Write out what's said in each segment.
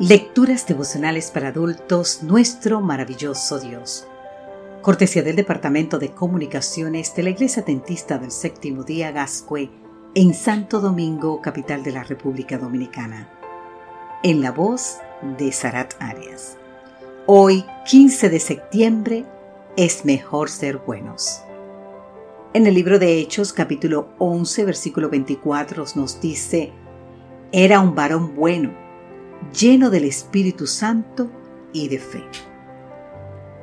Lecturas devocionales para adultos, nuestro maravilloso Dios. Cortesía del Departamento de Comunicaciones de la Iglesia Dentista del Séptimo Día Gascue en Santo Domingo, capital de la República Dominicana. En la voz de Sarat Arias. Hoy, 15 de septiembre, es mejor ser buenos. En el libro de Hechos, capítulo 11, versículo 24, nos dice, era un varón bueno lleno del Espíritu Santo y de fe.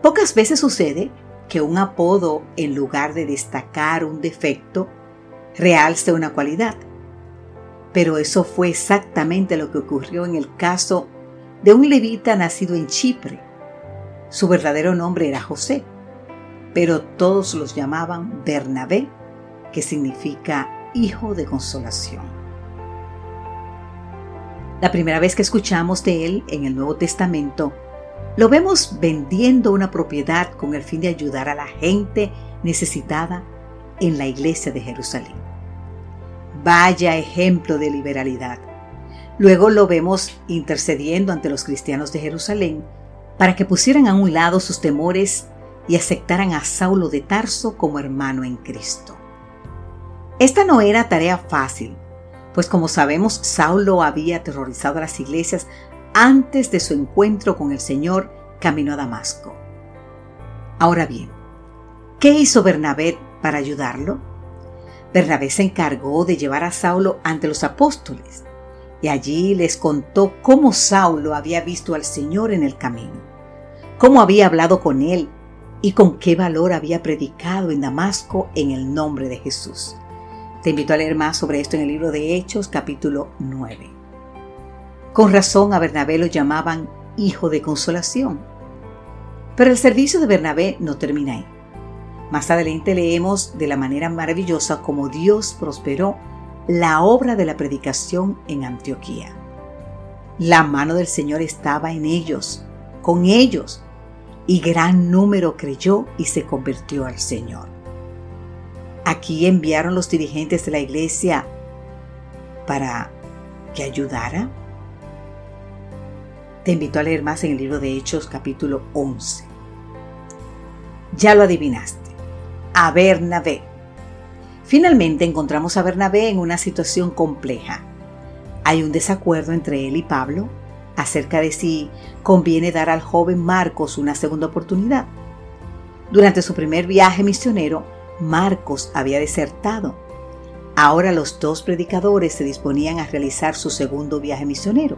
Pocas veces sucede que un apodo, en lugar de destacar un defecto, realce una cualidad. Pero eso fue exactamente lo que ocurrió en el caso de un levita nacido en Chipre. Su verdadero nombre era José, pero todos los llamaban Bernabé, que significa hijo de consolación. La primera vez que escuchamos de él en el Nuevo Testamento, lo vemos vendiendo una propiedad con el fin de ayudar a la gente necesitada en la iglesia de Jerusalén. Vaya ejemplo de liberalidad. Luego lo vemos intercediendo ante los cristianos de Jerusalén para que pusieran a un lado sus temores y aceptaran a Saulo de Tarso como hermano en Cristo. Esta no era tarea fácil, pues como sabemos, Saulo había aterrorizado a las iglesias antes de su encuentro con el Señor camino a Damasco. Ahora bien, ¿qué hizo Bernabé para ayudarlo? Bernabé se encargó de llevar a Saulo ante los apóstoles y allí les contó cómo Saulo había visto al Señor en el camino, cómo había hablado con él y con qué valor había predicado en Damasco en el nombre de Jesús. Te invito a leer más sobre esto en el libro de Hechos capítulo 9. Con razón a Bernabé lo llamaban hijo de consolación. Pero el servicio de Bernabé no termina ahí. Más adelante leemos de la manera maravillosa como Dios prosperó la obra de la predicación en Antioquía. La mano del Señor estaba en ellos, con ellos, y gran número creyó y se convirtió al Señor. Aquí enviaron los dirigentes de la iglesia para que ayudara. Te invito a leer más en el libro de Hechos capítulo 11. Ya lo adivinaste. A Bernabé. Finalmente encontramos a Bernabé en una situación compleja. Hay un desacuerdo entre él y Pablo acerca de si conviene dar al joven Marcos una segunda oportunidad. Durante su primer viaje misionero, Marcos había desertado. Ahora los dos predicadores se disponían a realizar su segundo viaje misionero.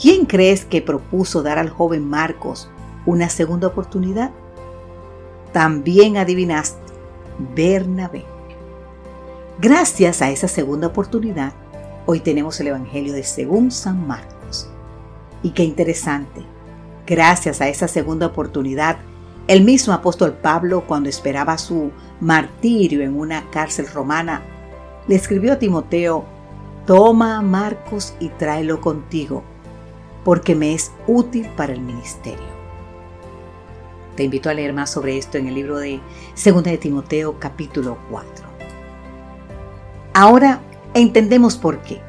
¿Quién crees que propuso dar al joven Marcos una segunda oportunidad? También adivinaste, Bernabé. Gracias a esa segunda oportunidad, hoy tenemos el Evangelio de según San Marcos. Y qué interesante, gracias a esa segunda oportunidad, el mismo apóstol Pablo, cuando esperaba su martirio en una cárcel romana, le escribió a Timoteo, Toma Marcos y tráelo contigo, porque me es útil para el ministerio. Te invito a leer más sobre esto en el libro de 2 de Timoteo capítulo 4. Ahora entendemos por qué.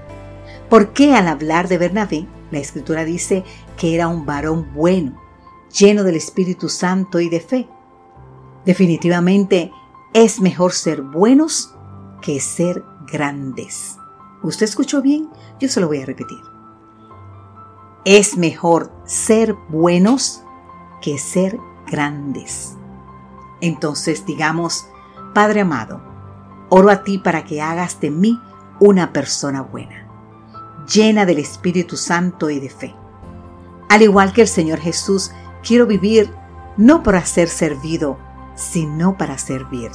¿Por qué al hablar de Bernabé, la escritura dice que era un varón bueno, lleno del Espíritu Santo y de fe. Definitivamente es mejor ser buenos que ser grandes. ¿Usted escuchó bien? Yo se lo voy a repetir. Es mejor ser buenos que ser grandes. Entonces digamos, Padre amado, oro a ti para que hagas de mí una persona buena, llena del Espíritu Santo y de fe. Al igual que el Señor Jesús Quiero vivir no para ser servido, sino para servir.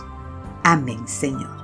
Amén, Señor.